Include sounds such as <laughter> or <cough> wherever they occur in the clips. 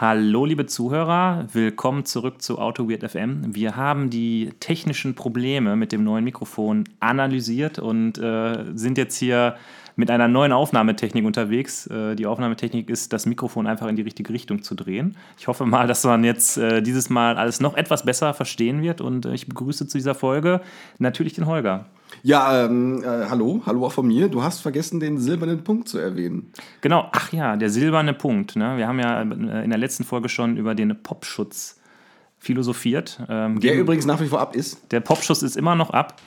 Hallo, liebe Zuhörer, willkommen zurück zu AutoWeird FM. Wir haben die technischen Probleme mit dem neuen Mikrofon analysiert und äh, sind jetzt hier mit einer neuen Aufnahmetechnik unterwegs. Äh, die Aufnahmetechnik ist, das Mikrofon einfach in die richtige Richtung zu drehen. Ich hoffe mal, dass man jetzt äh, dieses Mal alles noch etwas besser verstehen wird und äh, ich begrüße zu dieser Folge natürlich den Holger. Ja, ähm, äh, hallo, hallo auch von mir. Du hast vergessen, den silbernen Punkt zu erwähnen. Genau, ach ja, der silberne Punkt. Ne? Wir haben ja in der letzten Folge schon über den Popschutz philosophiert. Ähm, der übrigens nach wie vor ab ist. Der Popschutz ist immer noch ab.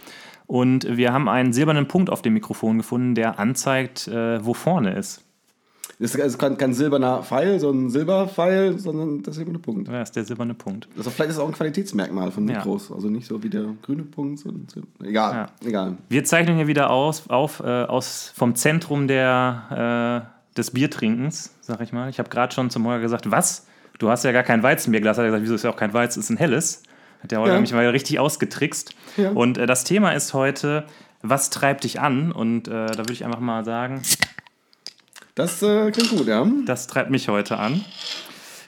Und wir haben einen silbernen Punkt auf dem Mikrofon gefunden, der anzeigt, äh, wo vorne ist. Das ist kein, kein silberner Pfeil, so ein Silberpfeil, sondern der silberne Punkt. Ja, ist der silberne Punkt. Also vielleicht ist es auch ein Qualitätsmerkmal von Mikros. Ja. Also nicht so wie der grüne Punkt. Sondern, egal, ja. egal. Wir zeichnen hier wieder aus, auf äh, aus, vom Zentrum der, äh, des Biertrinkens, sag ich mal. Ich habe gerade schon zum Holger gesagt, was? Du hast ja gar kein Weizenbierglas. Hat er gesagt, wieso ist ja auch kein Weizen, ist ein helles. Hat der Holger ja. mich mal richtig ausgetrickst. Ja. Und äh, das Thema ist heute, was treibt dich an? Und äh, da würde ich einfach mal sagen, das äh, klingt gut, ja. Das treibt mich heute an.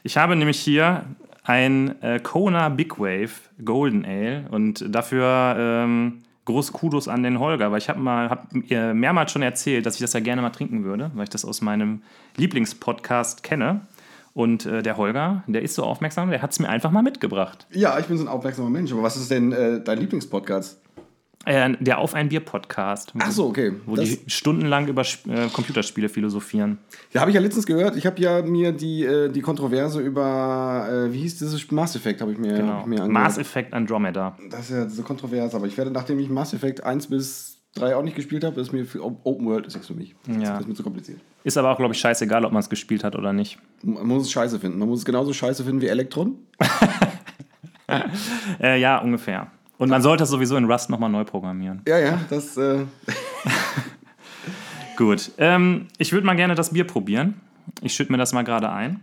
Ich habe nämlich hier ein äh, Kona Big Wave Golden Ale und dafür ähm, groß Kudos an den Holger, weil ich habe mal hab mehrmals schon erzählt, dass ich das ja gerne mal trinken würde, weil ich das aus meinem Lieblingspodcast kenne. Und äh, der Holger, der ist so aufmerksam, der hat es mir einfach mal mitgebracht. Ja, ich bin so ein aufmerksamer Mensch. Aber was ist denn äh, dein Lieblingspodcast? Äh, der Auf ein Bier Podcast. Ach so, okay. Wo das die stundenlang über äh, Computerspiele philosophieren. Ja, habe ich ja letztens gehört. Ich habe ja mir die, äh, die Kontroverse über, äh, wie hieß dieses Mass Effect, habe ich mir, genau. hab ich mir Mass Effect Andromeda. Das ist ja so kontrovers, aber ich werde, nachdem ich Mass Effect 1 bis 3 auch nicht gespielt habe, ist mir für Open World ist nichts für mich. Ja. Das ist mir zu kompliziert. Ist aber auch, glaube ich, scheißegal, ob man es gespielt hat oder nicht. Man muss es scheiße finden. Man muss es genauso scheiße finden wie Elektron. <laughs> äh, ja, ungefähr. Und man sollte das sowieso in Rust nochmal neu programmieren. Ja, ja, das. Äh <laughs> Gut. Ähm, ich würde mal gerne das Bier probieren. Ich schütte mir das mal gerade ein.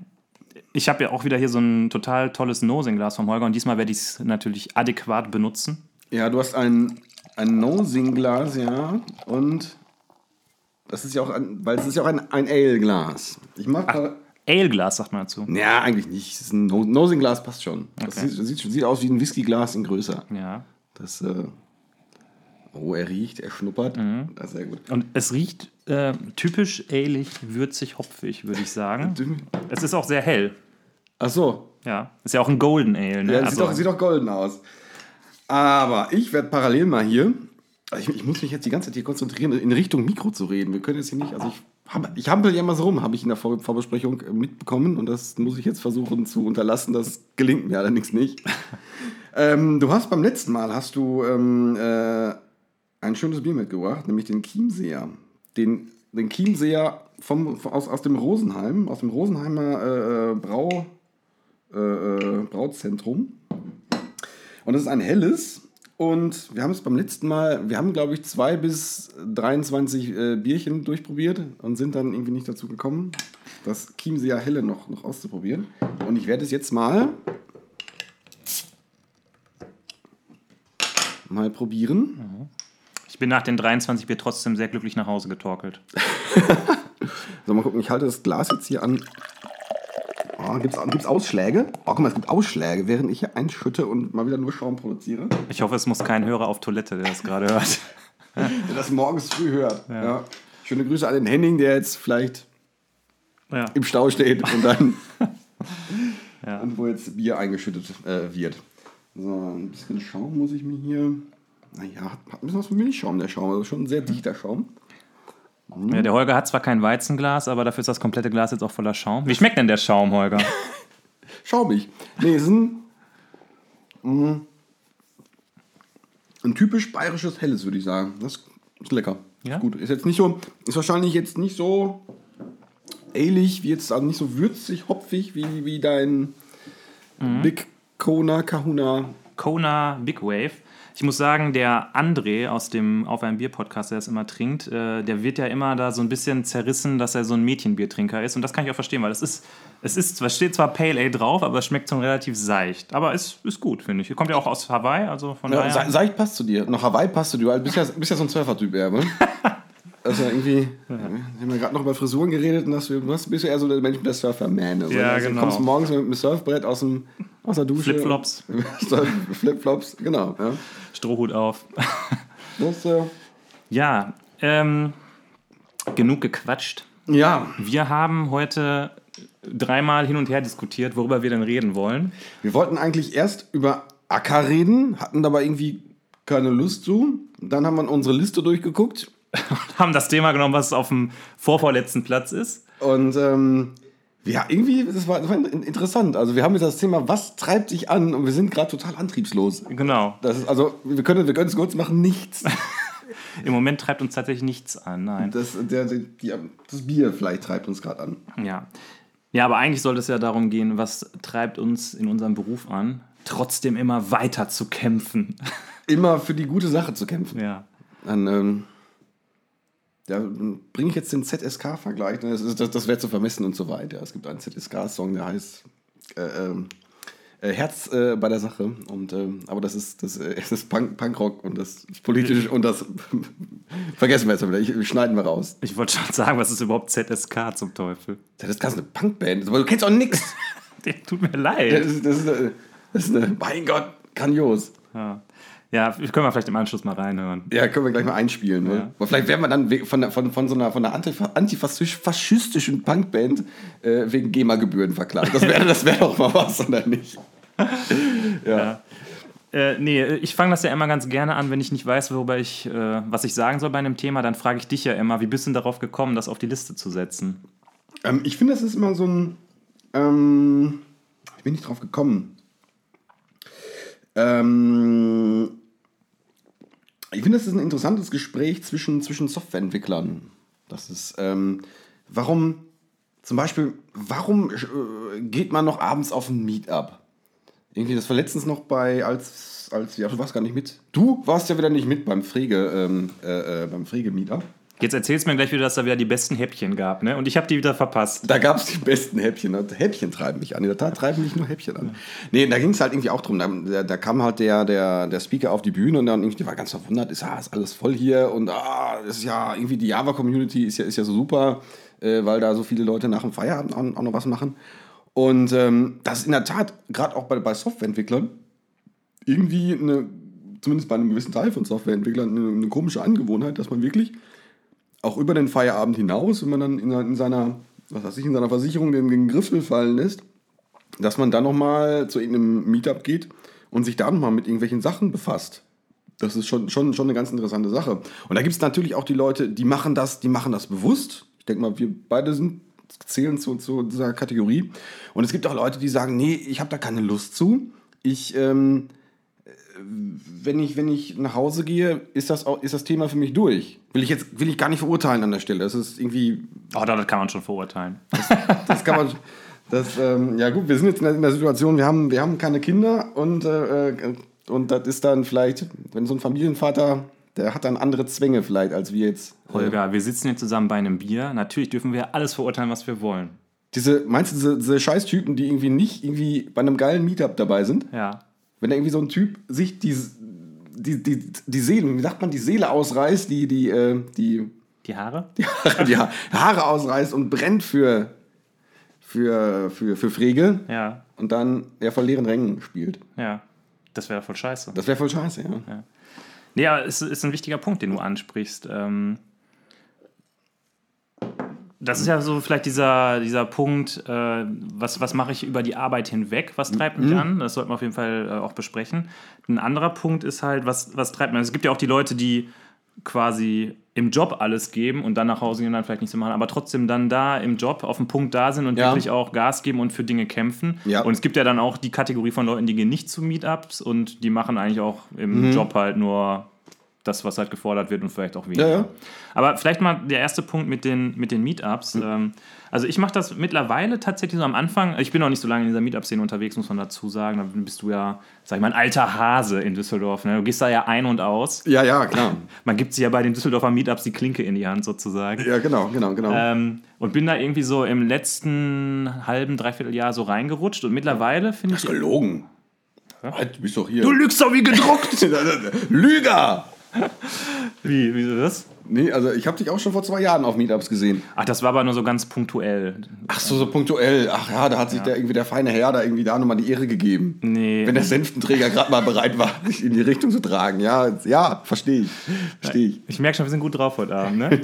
Ich habe ja auch wieder hier so ein total tolles Nosing-Glas vom Holger und diesmal werde ich es natürlich adäquat benutzen. Ja, du hast ein, ein Nosing-Glas, ja. Und das ist ja auch ein, weil es ist ja auch ein, ein Ale-Glas. Ich mache. Ale-Glas, sagt man dazu. Ja, eigentlich nicht. Das ist ein Nosing-Glas passt schon. Das okay. sieht, sieht, sieht, aus wie ein Whisky-Glas in größer. Ja. Das, äh oh, er riecht, er schnuppert. Mhm. Das ist sehr gut. Und es riecht äh, typisch ähnlich, würzig, hopfig, würde ich sagen. <laughs> es ist auch sehr hell. Ach so. Ja, ist ja auch ein Golden Ale. Ne? Ja, also, sieht, doch, sieht doch golden aus. Aber ich werde parallel mal hier, ich, ich, muss mich jetzt die ganze Zeit hier konzentrieren, in Richtung Mikro zu reden. Wir können jetzt hier nicht, also ich ich hampel ja mal so rum, habe ich in der Vor Vorbesprechung mitbekommen und das muss ich jetzt versuchen zu unterlassen. Das gelingt mir allerdings nicht. <laughs> ähm, du hast beim letzten Mal hast du ähm, äh, ein schönes Bier mitgebracht, nämlich den Chiemseer. Den, den Chiemseer vom, aus, aus dem Rosenheim, aus dem Rosenheimer äh, äh Brau, äh, äh, Brauzentrum. Und das ist ein helles und wir haben es beim letzten Mal, wir haben glaube ich zwei bis 23 äh, Bierchen durchprobiert und sind dann irgendwie nicht dazu gekommen, das Chiemseer Helle noch, noch auszuprobieren. Und ich werde es jetzt mal mal probieren. Ich bin nach den 23 Bier trotzdem sehr glücklich nach Hause getorkelt. <laughs> so, mal gucken, ich halte das Glas jetzt hier an Oh, Gibt es Ausschläge? Oh, guck mal, es gibt Ausschläge, während ich hier einschütte und mal wieder nur Schaum produziere. Ich hoffe, es muss kein Hörer auf Toilette, der das gerade hört. <laughs> der das morgens früh hört. Ja. Ja. Schöne Grüße an den Henning, der jetzt vielleicht ja. im Stau steht und dann. <laughs> und wo jetzt Bier eingeschüttet äh, wird. So, ein bisschen Schaum muss ich mir hier. Naja, hat ein bisschen was von Milchschaum, der Schaum. Also schon ein sehr dichter Schaum. Mhm. Ja, der Holger hat zwar kein Weizenglas, aber dafür ist das komplette Glas jetzt auch voller Schaum. Wie schmeckt denn der Schaum, Holger? <laughs> Schaumig. Nee, ist ein, mh, ein typisch bayerisches Helles, würde ich sagen. Das ist lecker. Ja? Ist gut. Ist jetzt nicht so, ist wahrscheinlich jetzt nicht so ähnlich, wie jetzt, also nicht so würzig, hopfig wie, wie dein mhm. Big Kona Kahuna. Kona Big Wave. Ich muss sagen, der André aus dem Auf ein Bier Podcast, der das immer trinkt, äh, der wird ja immer da so ein bisschen zerrissen, dass er so ein Mädchenbiertrinker ist. Und das kann ich auch verstehen, weil es ist, es ist, es steht zwar Pale Ale drauf, aber es schmeckt schon relativ seicht. Aber es ist gut, finde ich. Kommt ja auch aus Hawaii, also von ja, daher. Seicht passt zu dir. Nach Hawaii passt zu dir, weil du bist ja, bist ja so ein Surfer-Typ, ja, ne? <laughs> Also irgendwie, wir haben ja gerade noch über Frisuren geredet und dass du, du bist ja eher so der Mensch, der Surfer-Man. Also, Ja, also, genau. Du kommst morgens mit dem Surfbrett aus, dem, aus der Dusche. Flipflops. <laughs> Flipflops, genau. Ja. Strohhut auf. Das, äh, Ja, ähm, genug gequatscht. ja, Wir haben heute dreimal hin und her diskutiert, worüber wir denn reden wollen. wir wollten eigentlich erst über Acker reden, hatten dabei irgendwie keine Lust zu. Dann haben wir unsere Liste durchgeguckt <laughs> Haben das Thema genommen, was auf dem vorvorletzten Platz ist. und ähm, ja, irgendwie, das war, das war in- interessant. Also wir haben jetzt das Thema, was treibt dich an und wir sind gerade total antriebslos. Genau. Das ist, also wir können, wir können es kurz machen, nichts. <laughs> Im Moment treibt uns tatsächlich nichts an. Nein. Das, der, der, das Bier vielleicht treibt uns gerade an. Ja. Ja, aber eigentlich sollte es ja darum gehen, was treibt uns in unserem Beruf an, trotzdem immer weiter zu kämpfen. Immer für die gute Sache zu kämpfen. Ja. Dann ähm, ja, bringe ich jetzt den ZSK-Vergleich. ne? Das, das, das wäre zu vermessen und so weiter. Es gibt einen ZSK-Song, der heißt äh, ähm, äh, Herz äh, bei der Sache. Und, ähm, aber das ist, das, äh, <laughs> das ist Punk, Punkrock und das ist politisch und das <laughs> vergessen wir jetzt mal wieder. Ich, schneiden wir raus. Ich wollte schon sagen, was ist überhaupt ZSK zum Teufel? ZSK ist eine Punkband, aber du kennst auch nichts. <laughs> Tut mir Das leid. ist, das, ist eine, das ist eine, mein Gott, grandios. Ja. Ja, können wir vielleicht im Anschluss mal reinhören. Ja, können wir gleich mal einspielen. Ne? Ja. Vielleicht werden wir dann von, von, von so einer, von einer antifa- antifaschistischen Punkband äh, wegen GEMA-Gebühren verklagt. Das wäre <laughs> das wär doch mal was, oder nicht? <laughs> Ja. Äh, nee, ich fange das ja immer ganz gerne an, wenn ich nicht weiß, worüber ich, äh, was ich sagen soll bei einem Thema, dann frage ich dich ja immer, wie bist du denn darauf gekommen, das auf die Liste zu setzen? Ähm, ich finde, das ist immer so ein. Ähm, ich bin nicht drauf gekommen. Ähm, ich finde, das ist ein interessantes Gespräch zwischen, zwischen Softwareentwicklern. Das ist, ähm, warum, zum Beispiel, warum äh, geht man noch abends auf ein Meetup? Irgendwie, das war letztens noch bei, als, als, ja, du warst gar nicht mit. Du warst ja wieder nicht mit beim Frege, ähm, äh, äh, beim Frege-Meetup. Jetzt erzählst du mir gleich wieder, dass da wieder die besten Häppchen gab, ne? Und ich habe die wieder verpasst. Da gab es die besten Häppchen. Häppchen treiben mich an. In der Tat treiben mich nur Häppchen an. Nee, da ging es halt irgendwie auch drum. Da, da, da kam halt der, der, der Speaker auf die Bühne und dann irgendwie, der war ganz verwundert, ist, ah, ist alles voll hier und ah, ist ja irgendwie die Java-Community ist ja, ist ja so super, äh, weil da so viele Leute nach dem Feierabend auch, auch noch was machen. Und ähm, das ist in der Tat, gerade auch bei, bei Softwareentwicklern, irgendwie eine, zumindest bei einem gewissen Teil von Softwareentwicklern, eine, eine komische Angewohnheit, dass man wirklich auch über den Feierabend hinaus, wenn man dann in, in seiner, was weiß ich, in seiner Versicherung den, den Griffel fallen lässt, dass man dann nochmal zu irgendeinem Meetup geht und sich da nochmal mit irgendwelchen Sachen befasst. Das ist schon, schon, schon eine ganz interessante Sache. Und da gibt es natürlich auch die Leute, die machen das, die machen das bewusst. Ich denke mal, wir beide sind, zählen zu, zu dieser Kategorie. Und es gibt auch Leute, die sagen, nee, ich habe da keine Lust zu. Ich, ähm, wenn ich, wenn ich nach Hause gehe, ist das, auch, ist das Thema für mich durch. Will ich jetzt will ich gar nicht verurteilen an der Stelle. Das ist irgendwie, Oh, das kann man schon verurteilen. das kann man. <laughs> Das, ähm, ja gut, wir sind jetzt in der, in der Situation, wir haben, wir haben keine Kinder und, äh, äh, und das ist dann vielleicht, wenn so ein Familienvater, der hat dann andere Zwänge vielleicht als wir jetzt. Holger, wir sitzen hier zusammen bei einem Bier. Natürlich dürfen wir alles verurteilen, was wir wollen. Diese, meinst du diese, diese Scheißtypen, die irgendwie nicht irgendwie bei einem geilen Meetup dabei sind? Ja. Wenn da irgendwie so ein Typ sich die, die, die, die Seele, wie sagt man, die Seele ausreißt, die, die, äh, die, Die Haare? die, Haare, die Haare ausreißt und brennt für, für, für, für Frege Ja, und dann ja vor leeren Rängen spielt. ja. Das wäre voll scheiße. Das wäre voll scheiße, ja. Nee, aber es ist ein wichtiger Punkt, den du ansprichst. Ähm, das ist ja so vielleicht dieser, dieser Punkt, äh, was, was mache ich über die Arbeit hinweg, was treibt mich an? Das sollten wir auf jeden Fall äh, auch besprechen. Ein anderer Punkt ist halt, was, was treibt mich an? Es gibt ja auch die Leute, die quasi im Job alles geben und dann nach Hause gehen und dann vielleicht nicht so machen, aber trotzdem dann da im Job auf dem Punkt da sind und Ja. wirklich auch Gas geben und für Dinge kämpfen. Ja. Und es gibt ja dann auch die Kategorie von Leuten, die gehen nicht zu Meetups und die machen eigentlich auch im Job halt nur das, was halt gefordert wird und vielleicht auch weniger. Ja, ja. Aber vielleicht mal der erste Punkt mit den, mit den Meetups. Ähm, also ich mache das mittlerweile tatsächlich so am Anfang. Ich bin noch nicht so lange in dieser Meetup-Szene unterwegs, muss man dazu sagen. Da bist du ja, sag ich mal, ein alter Hase in Düsseldorf. Ne? Du gehst da ja ein und aus. Ja, ja, klar. <laughs> Man gibt sich ja bei den Düsseldorfer Meetups die Klinke in die Hand sozusagen. Ja, genau, genau, genau. Ähm, und bin da irgendwie so im letzten halben, dreiviertel Jahr so reingerutscht. Und mittlerweile finde ich. Gelogen. Halt, du bist doch hier. Du lügst doch wie gedruckt! <laughs> Lüger! <laughs> Wie, wieso das? Nee, also ich habe dich auch schon vor zwei Jahren auf Meetups gesehen. Ach, das war aber nur so ganz punktuell. Ach so, so punktuell. Ach ja, da hat sich Ja. der irgendwie der feine Herr da irgendwie da nochmal die Ehre gegeben. Nee. Wenn der Senftenträger gerade mal bereit war, <laughs> sich in die Richtung zu tragen. Ja, ja, verstehe ich. Verstehe ich. Ich merke schon, wir sind gut drauf heute Abend, ne? <laughs>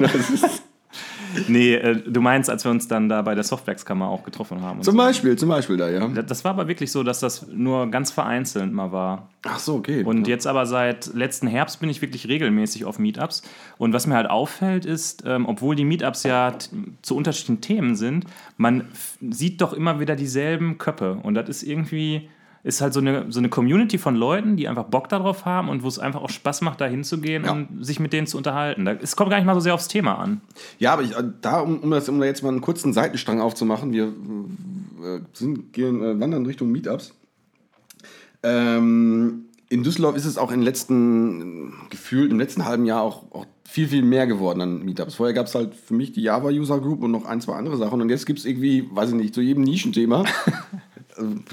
<laughs> nee, äh, du meinst, als wir uns dann da bei der Softwerkskammer auch getroffen haben. Zum so. Beispiel, zum Beispiel da, ja. Das war aber wirklich so, dass das nur ganz vereinzelt mal war. Ach so, okay. Und ja. jetzt aber seit letzten Herbst bin ich wirklich regelmäßig auf Meetups. Und was mir halt auffällt, ist, ähm, obwohl die Meetups ja zu unterschiedlichen Themen sind, man sieht doch immer wieder dieselben Köpfe. Und das ist irgendwie, ist halt so eine, so eine Community von Leuten, die einfach Bock darauf haben und wo es einfach auch Spaß macht, da hinzugehen Ja. und sich mit denen zu unterhalten. Es kommt gar nicht mal so sehr aufs Thema an. Ja, aber ich, äh, da, um, um, das, um da jetzt mal einen kurzen Seitenstrang aufzumachen, wir äh, sind, gehen, äh, wandern Richtung Meetups. Ähm, in Düsseldorf ist es auch im letzten, gefühlt im letzten halben Jahr auch, auch viel, viel mehr geworden an Meetups. Vorher gab es halt für mich die Java User Group und noch ein, zwei andere Sachen. Und jetzt gibt es irgendwie, weiß ich nicht, zu jedem Nischenthema, <laughs>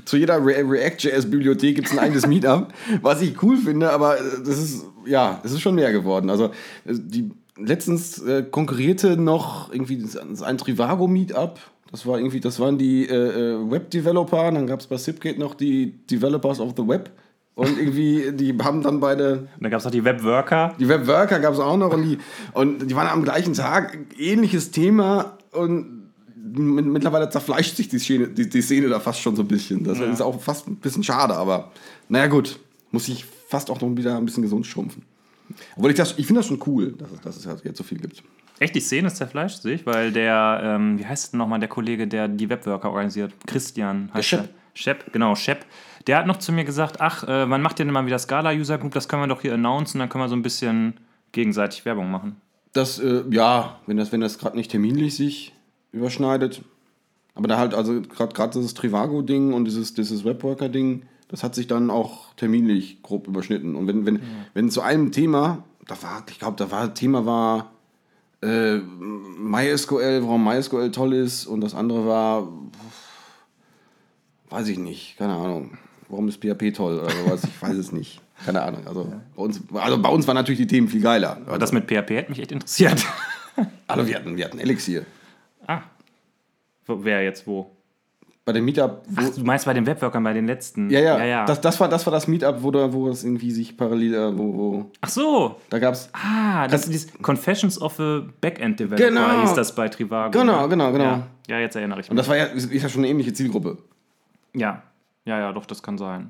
zu jeder Re React.js-Bibliothek gibt es ein eigenes <laughs> Meetup, was ich cool finde, aber äh, das ist, ja, es ist schon mehr geworden. Also äh, die letztens äh, konkurrierte noch irgendwie ein Trivago-Meetup. Das war irgendwie, das waren die äh, äh, Web-Developer, dann gab es bei Sipgate noch die Developers of the Web. Und irgendwie, <laughs> die haben dann beide Und da gab es auch die Webworker. die Webworker gab es auch noch und die, und die waren am gleichen Tag ähnliches Thema und mittlerweile zerfleischt sich die Szene, die, die Szene da fast schon so ein bisschen. Das ist auch fast ein bisschen schade, aber naja gut, muss ich fast auch noch wieder ein bisschen gesund schrumpfen. Obwohl ich das, ich finde das schon cool, dass es, dass es halt jetzt so viel gibt. Echt, die Szene ist zerfleischt sich, weil der, ähm, wie heißt denn nochmal der Kollege, der die Webworker organisiert? Christian heißt Shep. der. Shep, genau, Shep. Der hat noch zu mir gesagt, ach, äh, wann macht ihr denn mal wieder Scala-User Group? Das können wir doch hier announcen, dann können wir so ein bisschen gegenseitig Werbung machen. Das, äh, ja, wenn das, wenn das gerade nicht terminlich sich überschneidet. Aber da halt, also gerade gerade dieses Trivago-Ding und dieses, dieses Webworker-Ding, das hat sich dann auch terminlich grob überschnitten. Und wenn, wenn, wenn zu einem Thema, da war, ich glaube, da war, Thema war äh, MySQL, warum MySQL toll ist, und das andere war, weiß ich nicht, keine Ahnung. Warum ist PHP toll oder sowas? Ich weiß es nicht. Keine Ahnung. Also bei uns, also bei uns waren natürlich die Themen viel geiler. Aber das mit PHP hätte mich echt interessiert. <laughs> Also wir hatten, wir hatten Elixir. Ah. Wer jetzt wo? Bei dem Meetup, wo, Ach, du meinst bei den Webworkern, bei den letzten? ja, ja, ja, ja. Das, das, war, das war das Meetup, wo, da, wo es irgendwie sich parallel, äh, wo, wo Ach so. da gab es, Ah, das ist dieses Confessions of a Backend Developer Genau. hieß das bei Trivago. Genau, ne? genau, genau. Ja, ja jetzt erinnere ich und mich. das war ja, ist, ist ja schon eine ähnliche Zielgruppe. Ja, ja, ja, doch, das kann sein.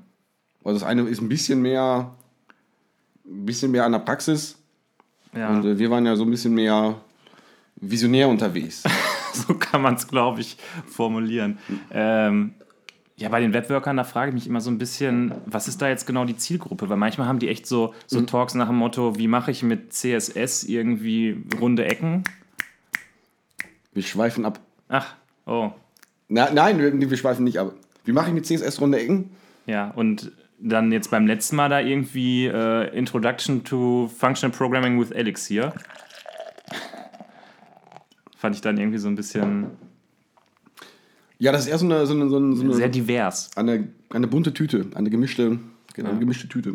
Also das eine ist ein bisschen mehr, ein bisschen mehr an der Praxis Ja. und äh, wir waren ja so ein bisschen mehr visionär unterwegs. <laughs> <laughs> So kann man es, glaube ich, formulieren. Ähm, ja, bei den Webworkern, da frage ich mich immer so ein bisschen, was ist da jetzt genau die Zielgruppe? Weil manchmal haben die echt so, so Mhm. Talks nach dem Motto, wie mache ich mit CSS irgendwie runde Ecken? Wir schweifen ab. Ach, oh, Na, nein, wir, wir schweifen nicht ab. Wie mache ich mit CSS runde Ecken? ja. Und dann jetzt beim letzten Mal da irgendwie äh, Introduction to Functional Programming with Elixir. Fand ich dann irgendwie so ein bisschen Ja, das ist eher so eine, so eine, so eine, sehr divers. eine, eine bunte Tüte, eine gemischte, genau, eine gemischte Tüte.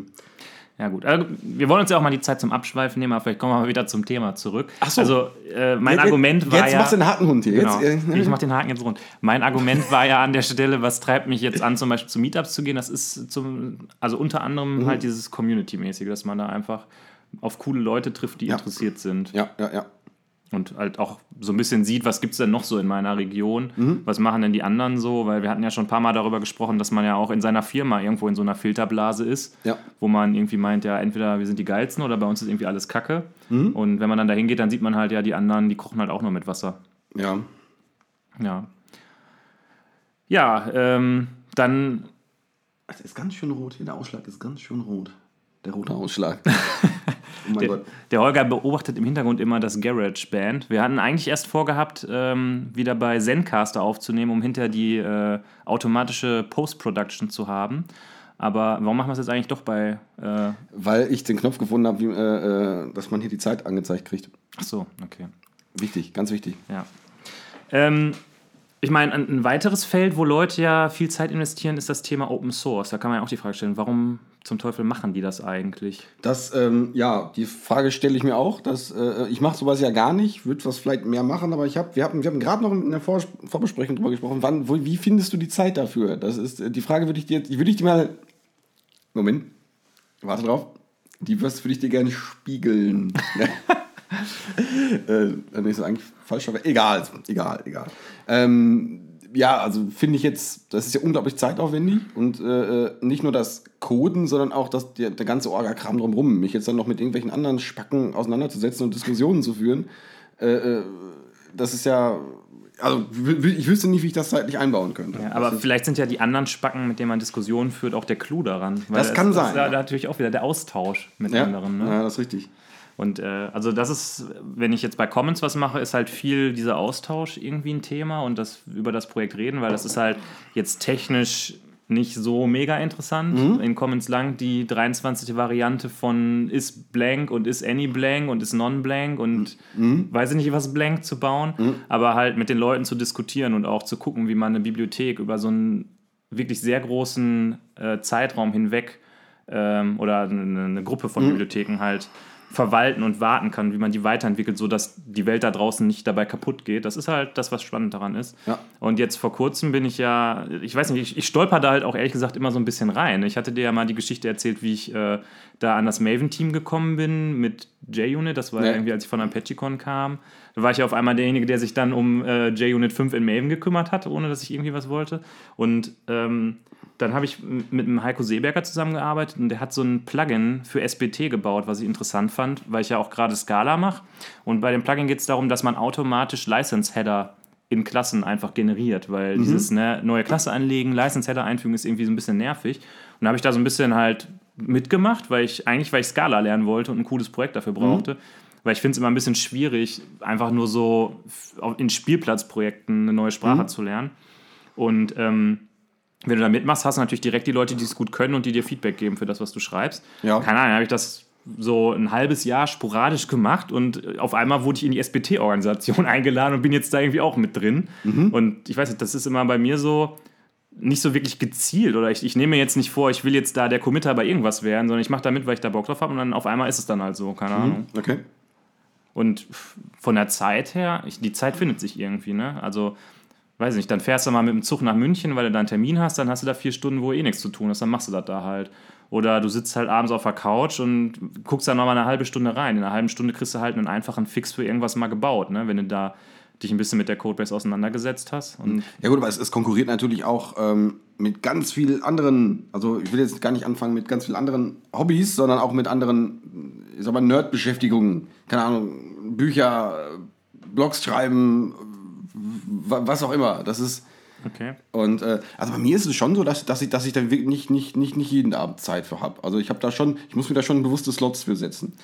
Ja, gut. Also, wir wollen uns ja auch mal die Zeit zum Abschweifen nehmen, aber vielleicht kommen wir mal wieder zum Thema zurück. Ach so. Also, äh, mein Jetzt- Argument war Jetzt ja. machst du den harten Hund hier. Genau. Jetzt, äh, Ich mach den Haken jetzt rund. Mein Argument war ja an der Stelle, was treibt mich jetzt an, zum Beispiel zu Meetups zu gehen? Das ist zum, also unter anderem Mhm. halt dieses Community-mäßige, dass man da einfach auf coole Leute trifft, die Ja. interessiert sind. ja, ja, ja. Und halt auch so ein bisschen sieht, was gibt es denn noch so in meiner Region? Mhm. Was machen denn die anderen so? Weil wir hatten ja schon ein paar Mal darüber gesprochen, dass man ja auch in seiner Firma irgendwo in so einer Filterblase ist, Ja. wo man irgendwie meint, ja, entweder wir sind die Geilsten oder bei uns ist irgendwie alles Kacke. Mhm. Und wenn man dann da hingeht, dann sieht man halt ja, die anderen, die kochen halt auch nur mit Wasser. ja. Ja. Ja, ähm, dann Das ist ganz schön rot hier. Der Ausschlag ist ganz schön rot. Der rote Ausschlag. <laughs> oh Der, Holger beobachtet im Hintergrund immer das Garage Band. Wir hatten eigentlich erst vorgehabt, ähm, wieder bei Zencaster aufzunehmen, um hinter die äh, automatische Post-Production zu haben. Aber warum machen wir es jetzt eigentlich doch bei. Äh, Weil ich den Knopf gefunden habe, äh, äh, dass man hier die Zeit angezeigt kriegt. ach so, okay. Wichtig, ganz wichtig. Ja. Ähm, Ich meine, ein, weiteres Feld, wo Leute ja viel Zeit investieren, ist das Thema Open Source. Da kann man ja auch die Frage stellen, warum zum Teufel machen die das eigentlich? Das, ähm, ja, die Frage stelle ich mir auch. Dass, äh, ich mache sowas ja gar nicht, würde was vielleicht mehr machen, aber ich hab, wir haben, wir haben gerade noch in der Vor Vorbesprechung drüber gesprochen. Wann, wo, wie findest du die Zeit dafür? Das ist äh, die Frage, würde ich dir, würde ich dir mal. Moment, warte drauf. Die würde ich dir gerne spiegeln. <laughs> <laughs> äh, das ist eigentlich falsch, aber egal, egal, egal. Ähm, ja, also finde ich jetzt, das ist ja unglaublich zeitaufwendig und äh, äh, nicht nur das Coden, sondern auch das, der, der ganze Orga-Kram drumherum. Mich jetzt dann noch mit irgendwelchen anderen Spacken auseinanderzusetzen und Diskussionen zu führen, äh, äh das ist ja, also ich wüsste nicht, wie ich das zeitlich einbauen könnte. Ja, aber vielleicht sind ja die anderen Spacken, mit denen man Diskussionen führt, auch der Clou daran. das kann es, sein. Das ist ja. natürlich auch wieder der Austausch mit ja, anderen. Ne? Ja, das ist richtig. Und äh, also das ist, wenn ich jetzt bei Commons was mache, ist halt viel dieser Austausch irgendwie ein Thema und das über das Projekt reden, weil das ist halt jetzt technisch nicht so mega interessant. Mhm. In Commons lang die 23. Variante von ist blank und ist any blank und ist non blank und mhm. weiß ich nicht, was blank zu bauen, mhm. aber halt mit den Leuten zu diskutieren und auch zu gucken, wie man eine Bibliothek über so einen wirklich sehr großen äh, Zeitraum hinweg ähm, oder eine, eine, Gruppe von mhm. Bibliotheken halt verwalten und warten kann, wie man die weiterentwickelt, sodass die Welt da draußen nicht dabei kaputt geht. Das ist halt das, was spannend daran ist. Ja. Und jetzt vor kurzem bin ich ja, ich weiß nicht, ich, ich stolper da halt auch ehrlich gesagt immer so ein bisschen rein. Ich hatte dir ja mal die Geschichte erzählt, wie ich äh, da an das Maven-Team gekommen bin mit JUnit. Das war ja. irgendwie, als ich von ApacheCon kam. Da war ich ja auf einmal derjenige, der sich dann um äh, JUnit 5 in Maven gekümmert hat, ohne dass ich irgendwie was wollte. Und ähm, dann habe ich mit einem Heiko Seeberger zusammengearbeitet und der hat so ein Plugin für SBT gebaut, was ich interessant fand, weil ich ja auch gerade Scala mache. Und bei dem Plugin geht es darum, dass man automatisch License-Header in Klassen einfach generiert, weil mhm. dieses ne, neue Klasse anlegen, License-Header einfügen ist irgendwie so ein bisschen nervig. Und da habe ich da so ein bisschen halt mitgemacht, weil ich eigentlich, weil ich Scala lernen wollte und ein cooles Projekt dafür brauchte. Mhm. Weil ich finde es immer ein bisschen schwierig, einfach nur so in Spielplatzprojekten eine neue Sprache mhm. zu lernen. Und ähm, wenn du da mitmachst, hast du natürlich direkt die Leute, die es gut können und die dir Feedback geben für das, was du schreibst. Ja. Keine Ahnung, habe ich das so ein halbes Jahr sporadisch gemacht und auf einmal wurde ich in die SBT-Organisation <laughs> eingeladen und bin jetzt da irgendwie auch mit drin. Mhm. Und ich weiß nicht, das ist immer bei mir so nicht so wirklich gezielt oder ich, ich nehme mir jetzt nicht vor, ich will jetzt da der Committer bei irgendwas werden, sondern ich mache da mit, weil ich da Bock drauf habe und dann auf einmal ist es dann halt so, keine mhm. Ahnung. Okay. Und von der Zeit her, ich, die Zeit findet sich irgendwie, ne? Also weiß nicht, dann fährst du mal mit dem Zug nach München, weil du da einen Termin hast, dann hast du da vier Stunden, wo eh nichts zu tun ist, dann machst du das da halt. Oder du sitzt halt abends auf der Couch und guckst da nochmal eine halbe Stunde rein. In einer halben Stunde kriegst du halt einen einfachen Fix für irgendwas mal gebaut, ne? wenn du da dich ein bisschen mit der Codebase auseinandergesetzt hast. Und ja gut, aber es, es konkurriert natürlich auch ähm, mit ganz vielen anderen, also ich will jetzt gar nicht anfangen mit ganz vielen anderen Hobbys, sondern auch mit anderen, ich sag mal, Nerd-Beschäftigungen. Keine Ahnung, Bücher, Blogs schreiben, was auch immer. Das ist. Okay. Und äh, also bei mir ist es schon so, dass, dass ich, dass ich da wirklich nicht, nicht, nicht, nicht jeden Abend Zeit für habe. Also ich habe da schon, ich muss mir da schon bewusste Slots für setzen.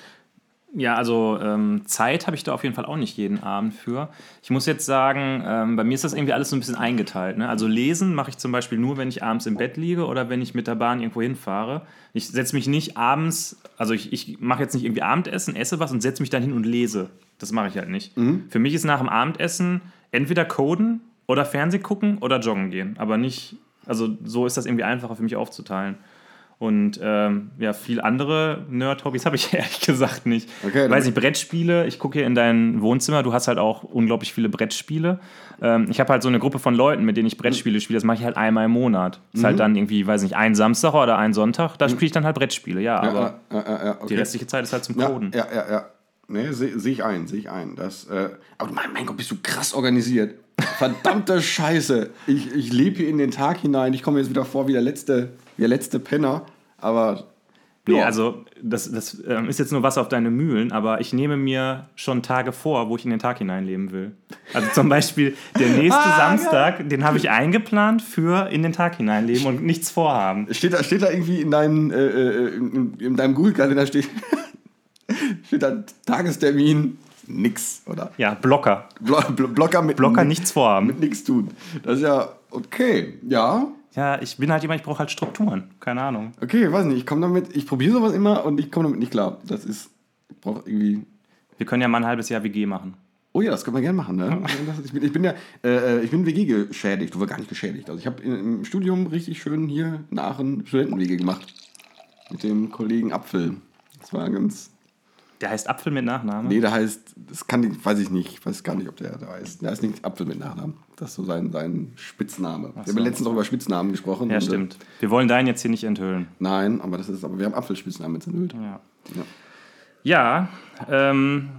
Ja, also ähm, Zeit habe ich da auf jeden Fall auch nicht jeden Abend für. Ich muss jetzt sagen, ähm, bei mir ist das irgendwie alles so ein bisschen eingeteilt. Ne? Also lesen mache ich zum Beispiel nur, wenn ich abends im Bett liege oder wenn ich mit der Bahn irgendwo hinfahre. Ich setze mich nicht abends, also ich, ich mache jetzt nicht irgendwie Abendessen, esse was und setze mich dann hin und lese. Das mache ich halt nicht. Mhm. Für mich ist nach dem Abendessen entweder coden oder Fernseh gucken oder joggen gehen. Aber nicht, also so ist das irgendwie einfacher für mich aufzuteilen. Und ähm, ja, viel andere Nerd-Hobbys habe ich <laughs> ehrlich gesagt nicht. Okay, Weiß nicht, Brettspiele, ich gucke hier in dein Wohnzimmer, du hast halt auch unglaublich viele Brettspiele. Ähm, ich habe halt so eine Gruppe von Leuten, mit denen ich Brettspiele spiele, das mache ich halt einmal im Monat. Ist halt mhm. halt dann irgendwie, weiß nicht, ein Samstag oder ein Sonntag, da mhm. spiele ich dann halt Brettspiele, ja, ja aber ja, ja, okay. die restliche Zeit ist halt zum Coden. Ja, ja, ja. Nee, sehe seh ich ein, sehe ich ein. Das, äh, aber mein, mein Gott, bist du krass organisiert. Verdammte <laughs> Scheiße. Ich, ich lebe hier in den Tag hinein. Ich komme jetzt wieder vor wie der letzte, wie der letzte Penner. Aber. Nee, also das, das ähm, ist jetzt nur Wasser auf deine Mühlen, aber ich nehme mir schon Tage vor, wo ich in den Tag hineinleben will. Also zum Beispiel der <laughs> nächste ah, Samstag, ja. den habe ich eingeplant für in den Tag hineinleben und nichts vorhaben. Steht da, steht da irgendwie in, deinem, äh, äh in, in deinem Google-Kalender steht, steht da Tagestermin, nix, oder? Ja, Blocker. Blo Blocker mit Blocker nichts vorhaben. Mit nichts tun. Das ist ja okay, ja. Ja, ich bin halt jemand, ich brauche halt Strukturen. Keine Ahnung. Okay, weiß nicht, ich komme damit, ich probiere sowas immer und ich komme damit nicht klar. Das ist, ich brauche irgendwie. Wir können ja mal ein halbes Jahr WG machen. Oh ja, das können wir gerne machen. Ne? Ich, bin, ich bin ja, äh, ich bin WG geschädigt, du war gar nicht geschädigt. Also ich habe im Studium richtig schön hier in Aachen Studentenwege gemacht. Mit dem Kollegen Apfel. Das war ganz. Der heißt Apfel mit Nachnamen? Nee, der heißt, das kann ich, weiß ich nicht, ich weiß gar nicht, ob der da heißt. Der heißt nicht Apfel mit Nachnamen. Das ist so sein, sein Spitzname. Ach Wir so. haben letztens auch über Spitznamen gesprochen. Ja, äh, stimmt. Wir wollen deinen jetzt hier nicht enthüllen. Nein, aber das ist, aber wir haben Apfelspitznamen jetzt enthüllt. Ja. Ja. Ja, ähm,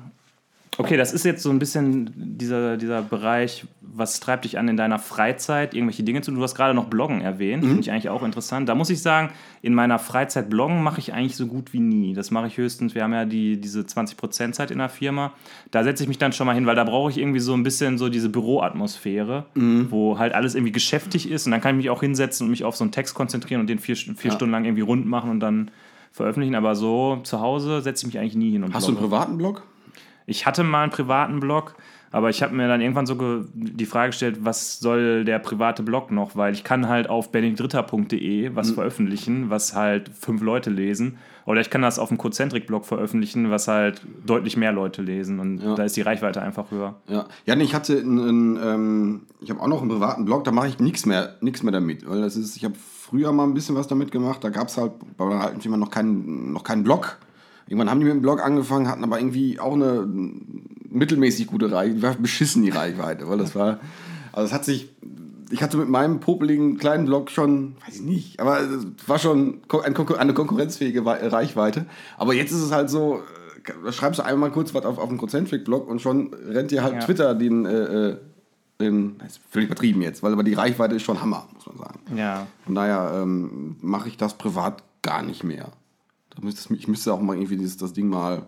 okay, das ist jetzt so ein bisschen dieser, dieser Bereich, was treibt dich an in deiner Freizeit, irgendwelche Dinge zu tun. Du hast gerade noch Bloggen erwähnt, finde ich eigentlich auch interessant. Da muss ich sagen, in meiner Freizeit Bloggen mache ich eigentlich so gut wie nie. Das mache ich höchstens, wir haben ja die, diese 20% Zeit in der Firma. Da setze ich mich dann schon mal hin, weil da brauche ich irgendwie so ein bisschen so diese Büroatmosphäre, wo halt alles irgendwie geschäftig ist und dann kann ich mich auch hinsetzen und mich auf so einen Text konzentrieren und den vier, vier Ja. Stunden lang irgendwie rund machen und dann veröffentlichen, aber so zu Hause setze ich mich eigentlich nie hin und Hast du einen blogge. privaten Blog? Ich hatte mal einen privaten Blog, aber ich habe mir dann irgendwann so die Frage gestellt, was soll der private Blog noch? Weil ich kann halt auf benediktritter.de Mhm. was veröffentlichen, was halt fünf Leute lesen. Oder ich kann das auf dem Cozentric-Blog veröffentlichen, was halt deutlich mehr Leute lesen. Und Ja. da ist die Reichweite einfach höher. Ja, ja nee, ich hatte einen, ähm, ich habe auch noch einen privaten Blog, da mache ich nichts mehr, mehr damit. Weil das ist, ich habe früher mal ein bisschen was damit gemacht, da gab es halt bei der alten Firma noch keinen, noch keinen Blog. Irgendwann haben die mit dem Blog angefangen, hatten aber irgendwie auch eine mittelmäßig gute Reichweite, war beschissen die Reichweite, weil das war, also es hat sich, ich hatte mit meinem popeligen kleinen Blog schon, weiß ich nicht, aber es war schon eine konkurrenzfähige Wei- Reichweite. Aber jetzt ist es halt so, äh, da schreibst du einmal kurz was auf, auf dem Concentric-Blog und schon rennt dir halt Ja. Twitter den, äh, äh, den, das ist völlig übertrieben jetzt, weil aber die Reichweite ist schon Hammer, muss man sagen. Ja. Von daher ähm, mache ich das privat gar nicht mehr. Müsste ich müsste auch mal irgendwie dieses, das Ding mal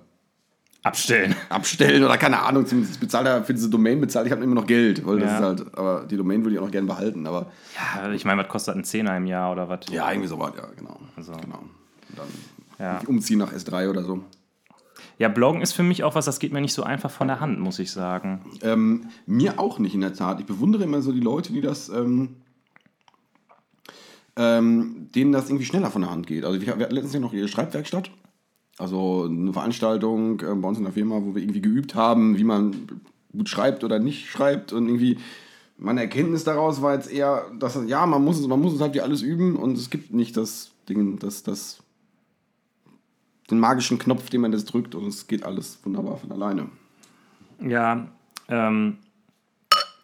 Abstellen. <laughs> abstellen oder keine Ahnung, zumindest ich bezahle da für diese Domain bezahle ich halt immer noch Geld, weil das Ja. ist halt, aber die Domain würde ich auch noch gerne behalten, aber Ja, ich meine, was kostet ein Zehner im Jahr oder was? ja, irgendwie sowas, ja, genau. Also. genau. Und dann Ja. umziehen nach S3 oder so. ja, Bloggen ist für mich auch was, das geht mir nicht so einfach von der Hand, muss ich sagen. Ähm, mir auch nicht in der Tat. Ich bewundere immer so die Leute, die das, ähm, ähm, denen das irgendwie schneller von der Hand geht. Also wir, hatten letztens ja noch ihre Schreibwerkstatt. Also eine Veranstaltung äh, bei uns in der Firma, wo wir irgendwie geübt haben, wie man gut schreibt oder nicht schreibt. Und irgendwie meine Erkenntnis daraus war jetzt eher, dass ja, man muss es, man muss es halt wie alles üben und es gibt nicht das Ding, das, das den magischen Knopf, den man das drückt und es geht alles wunderbar von alleine. Ja, ähm,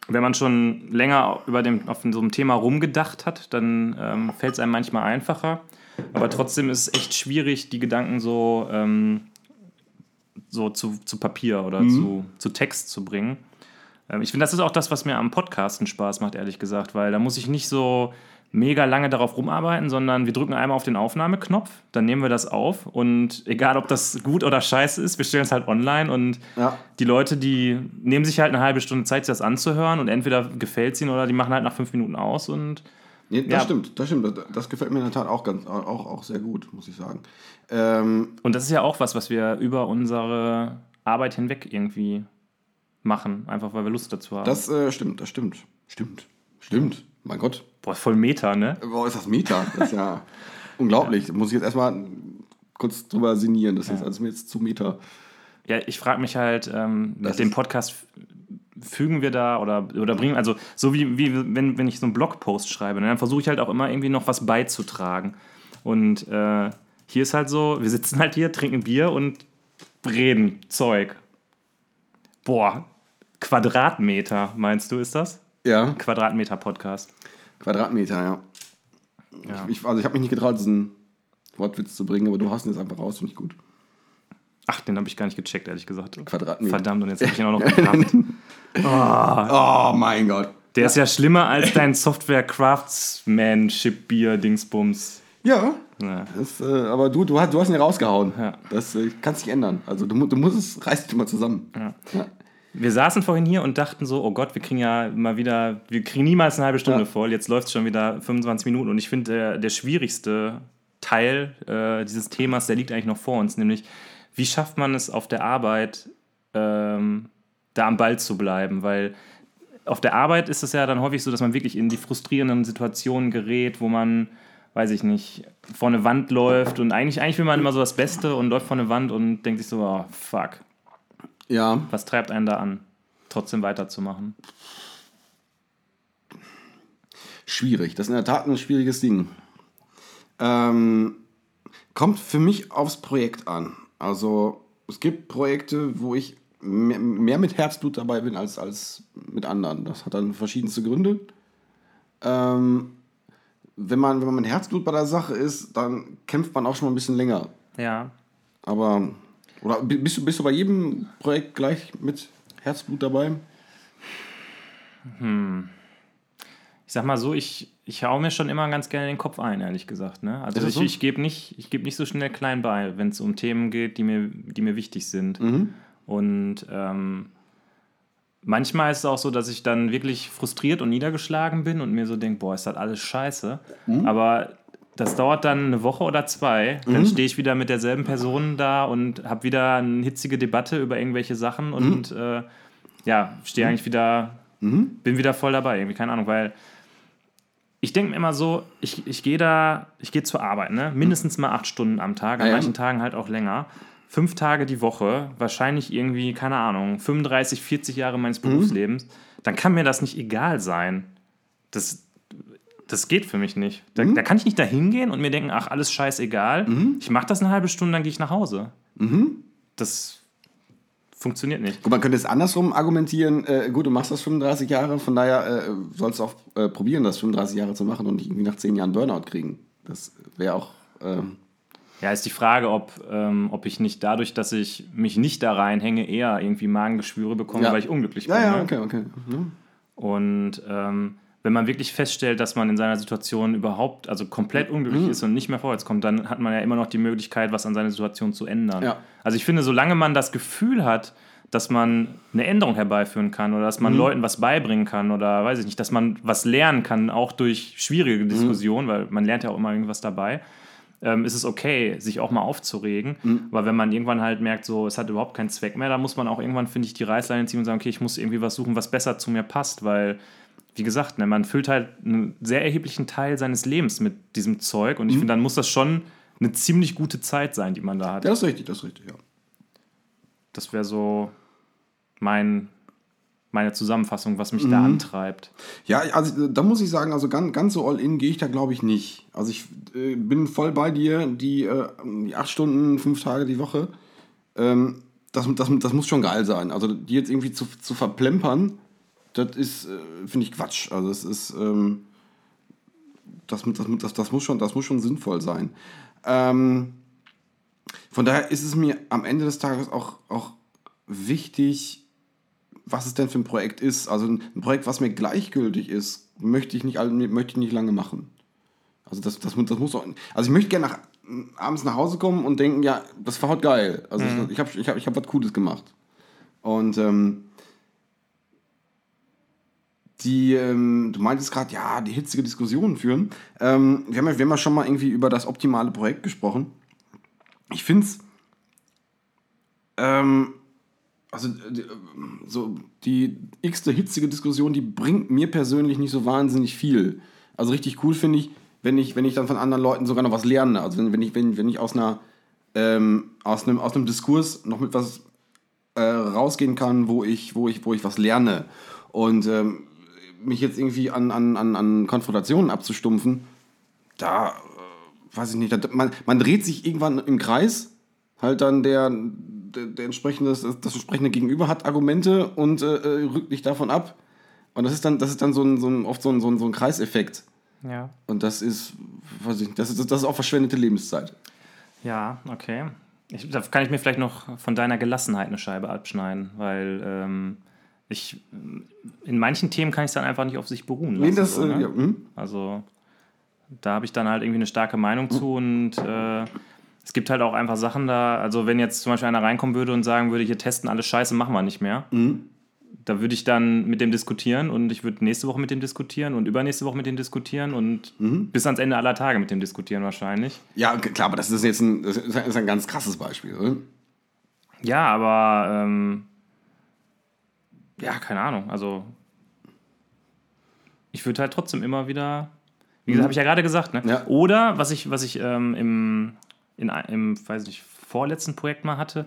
wenn man schon länger über dem, auf so einem Thema rumgedacht hat, dann ähm, fällt es einem manchmal einfacher. Aber trotzdem ist es echt schwierig, die Gedanken so, ähm, so zu, zu Papier oder zu, zu Text zu bringen. Ähm, ich finde, das ist auch das, was mir am Podcasten Spaß macht, ehrlich gesagt, weil da muss ich nicht so mega lange darauf rumarbeiten, sondern wir drücken einmal auf den Aufnahmeknopf, dann nehmen wir das auf und egal, ob das gut oder scheiße ist, wir stellen es halt online und Ja. die Leute, die nehmen sich halt eine halbe Stunde Zeit, sich das anzuhören und entweder gefällt es ihnen oder die machen halt nach fünf Minuten aus und Nee, das Ja. stimmt, das stimmt. Das, gefällt mir in der Tat auch ganz auch, auch sehr gut, muss ich sagen. Ähm, Und das ist ja auch was, was wir über unsere Arbeit hinweg irgendwie machen, einfach weil wir Lust dazu haben. das äh, stimmt, das stimmt. Stimmt. Stimmt. Mein Gott. Boah, voll Meta, ne? Boah, ist das Meta. Das ist ja <laughs> unglaublich. Da muss ich jetzt erstmal kurz drüber sinnieren. Das ist alles mir jetzt zu Meta. Ja, ich frage mich halt, ähm, mit dem Podcast fügen wir da oder, oder bringen, also so wie, wie wenn, wenn ich so einen Blogpost schreibe, ne, dann versuche ich halt auch immer irgendwie noch was beizutragen. Und äh, hier ist halt so, wir sitzen halt hier, trinken Bier und reden Zeug. Boah, Quadratmeter, meinst du, ist das? Ja, Quadratmeter-Podcast. Quadratmeter, ja. Ja. Ich, also ich habe mich nicht getraut, diesen Wortwitz zu bringen, aber du hast ihn jetzt einfach raus, finde ich gut. Ach, den habe ich gar nicht gecheckt, ehrlich gesagt. Quadratmeter. Verdammt, und jetzt habe ich ihn auch noch <laughs> gebracht. Oh mein Gott. Der ist ja schlimmer als dein Software-Craftsmanship-Bier-Dingsbums. Ja, Ja. das, äh, aber du, du, hast, du hast ihn rausgehauen. Ja. Das äh, kannst dich ändern. Also du, du musst es, reiß dich mal zusammen. Ja. Wir saßen vorhin hier und dachten so, oh Gott, wir kriegen ja mal wieder, wir kriegen niemals eine halbe Stunde Ja. voll. Jetzt läuft es schon wieder 25 Minuten und ich finde, der, der schwierigste Teil äh, dieses Themas, der liegt eigentlich noch vor uns, nämlich wie schafft man es auf der Arbeit, ähm, da am Ball zu bleiben, weil auf der Arbeit ist es ja dann häufig so, dass man wirklich in die frustrierenden Situationen gerät, wo man, weiß ich nicht, vor eine Wand läuft und eigentlich, eigentlich will man immer so das Beste und läuft vor eine Wand und denkt sich so, oh, fuck, ja. was treibt einen da an? trotzdem weiterzumachen? Schwierig. Das ist in der Tat ein schwieriges Ding. Ähm, kommt für mich aufs Projekt an. Also es gibt Projekte, wo ich mehr, mit Herzblut dabei bin als, als mit anderen. Das hat dann verschiedenste Gründe. Ähm, wenn, man, wenn man mit Herzblut bei der Sache ist, dann kämpft man auch schon mal ein bisschen länger. Ja. Aber, oder bist du, bist du bei jedem Projekt gleich mit Herzblut dabei? Hm. Ich sag mal so, ich, ich hau mir schon immer ganz gerne den Kopf ein, ehrlich gesagt. Ne? Also ich, so? ich gebe nicht, ich geb nicht so schnell klein bei, wenn es um Themen geht, die mir, die mir wichtig sind. Mhm. Und ähm, manchmal ist es auch so, dass ich dann wirklich frustriert und niedergeschlagen bin und mir so denke, boah, ist das alles scheiße. Mhm. Aber das dauert dann eine Woche oder zwei. Mhm. Dann stehe ich wieder mit derselben Person da und habe wieder eine hitzige Debatte über irgendwelche Sachen Mhm. und äh, ja, stehe eigentlich wieder, bin wieder voll dabei. Irgendwie, keine Ahnung, weil ich denke mir immer so, ich, ich gehe da, ich gehe zur Arbeit, ne? mindestens mal acht Stunden am Tag, an Ja, ja. manchen Tagen halt auch länger. Fünf Tage die Woche, wahrscheinlich irgendwie, keine Ahnung, 35, 40 Jahre meines Mhm. Berufslebens, dann kann mir das nicht egal sein. Das, das geht für mich nicht. Da, Mhm. da kann ich nicht da hingehen und mir denken, ach, alles scheißegal. Ich mache das eine halbe Stunde, dann gehe ich nach Hause. Mhm. Das funktioniert nicht. Gut, man könnte es andersrum argumentieren, äh, gut, du machst das 35 Jahre, von daher äh, sollst du auch äh, probieren, das 35 Jahre zu machen und nicht irgendwie nach 10 Jahren Burnout kriegen. Das wäre auch. ähm, Ja, ist die Frage, ob, ähm, ob ich nicht dadurch, dass ich mich nicht da reinhänge, eher irgendwie Magengeschwüre bekomme, Ja. weil ich unglücklich bin. ja, ja, ne? okay, okay. Ja. Und ähm, wenn man wirklich feststellt, dass man in seiner Situation überhaupt, also komplett unglücklich Mhm. ist und nicht mehr vorwärts kommt, dann hat man ja immer noch die Möglichkeit, was an seiner Situation zu ändern. Ja. Also ich finde, solange man das Gefühl hat, dass man eine Änderung herbeiführen kann oder dass Mhm. man Leuten was beibringen kann oder weiß ich nicht, dass man was lernen kann, auch durch Mhm. schwierige Diskussionen, weil man lernt ja auch immer irgendwas dabei, ähm, ist es okay, sich auch mal aufzuregen. Mhm. Aber wenn man irgendwann halt merkt, so, es hat überhaupt keinen Zweck mehr, dann muss man auch irgendwann, finde ich, die Reißleine ziehen und sagen, okay, ich muss irgendwie was suchen, was besser zu mir passt, weil, wie gesagt, ne, man füllt halt einen sehr erheblichen Teil seines Lebens mit diesem Zeug Mhm. und ich finde, dann muss das schon eine ziemlich gute Zeit sein, die man da hat. Das ist richtig, das ist richtig, ja. Das wäre so mein, meine Zusammenfassung, was mich da Mhm. antreibt. Ja, also da muss ich sagen, also ganz, ganz so all in gehe ich da glaube ich nicht. Also ich äh, bin voll bei dir, die, äh, die acht Stunden, fünf Tage die Woche, ähm, das, das, das muss schon geil sein. Also die jetzt irgendwie zu, zu verplempern, das ist, äh, finde ich Quatsch. Also es ist, ähm, das, das, das, das, muss schon, das muss schon sinnvoll sein. Ähm, von daher ist es mir am Ende des Tages auch, auch wichtig, was es denn für ein Projekt ist. Also ein Projekt, was mir gleichgültig ist, möchte ich nicht, möchte ich nicht lange machen. Also das, das, das muss auch. Also ich möchte gerne nach, abends nach Hause kommen und denken, ja, das war heute geil. Also ich, ich habe ich hab, ich hab was Cooles gemacht. Und ähm, die, ähm, du meintest gerade, ja, die hitzige Diskussionen führen. Ähm, wir, haben ja, wir haben ja schon mal irgendwie über das optimale Projekt gesprochen. Ich finde es, ähm, also die, äh, so die x-te hitzige Diskussion, die bringt mir persönlich nicht so wahnsinnig viel. Also richtig cool finde ich, wenn ich, wenn ich dann von anderen Leuten sogar noch was lerne. Also wenn, wenn ich, wenn, wenn ich aus einer ähm, aus einem, aus einem Diskurs noch mit was äh, rausgehen kann, wo ich, wo ich, wo ich was lerne. Und ähm, mich jetzt irgendwie an, an, an, an Konfrontationen abzustumpfen, da äh, weiß ich nicht, da, man, man dreht sich irgendwann im Kreis, halt dann der, der, der entsprechende, das, das entsprechende Gegenüber hat Argumente und äh, äh, rückt dich davon ab. Und das ist dann, das ist dann so ein, so ein, oft so ein, so ein, so ein Kreiseffekt. Ja. Und das ist, weiß ich nicht, das ist, das ist auch verschwendete Lebenszeit. Ja, okay. Ich, da kann ich mir vielleicht noch von deiner Gelassenheit eine Scheibe abschneiden, weil ähm, ich in manchen Themen kann ich es dann einfach nicht auf sich beruhen lassen. Nee, das, so, äh, ne? ja, hm? Also da habe ich dann halt irgendwie eine starke Meinung zu und äh, es gibt halt auch einfach Sachen da, also wenn jetzt zum Beispiel einer reinkommen würde und sagen würde, hier testen alles scheiße, machen wir nicht mehr, Mhm. da würde ich dann mit dem diskutieren und ich würde nächste Woche mit dem diskutieren und übernächste Woche mit dem diskutieren und Mhm. bis ans Ende aller Tage mit dem diskutieren wahrscheinlich. Ja, klar, aber das ist jetzt ein, das ist ein ganz krasses Beispiel. Oder? Ja, aber ähm, ja, keine Ahnung. Also ich würde halt trotzdem immer wieder, wie gesagt, habe ich ja gerade gesagt, ne? Ja. Oder was ich, was ich ähm, im, in, im, weiß nicht, vorletzten Projekt mal hatte.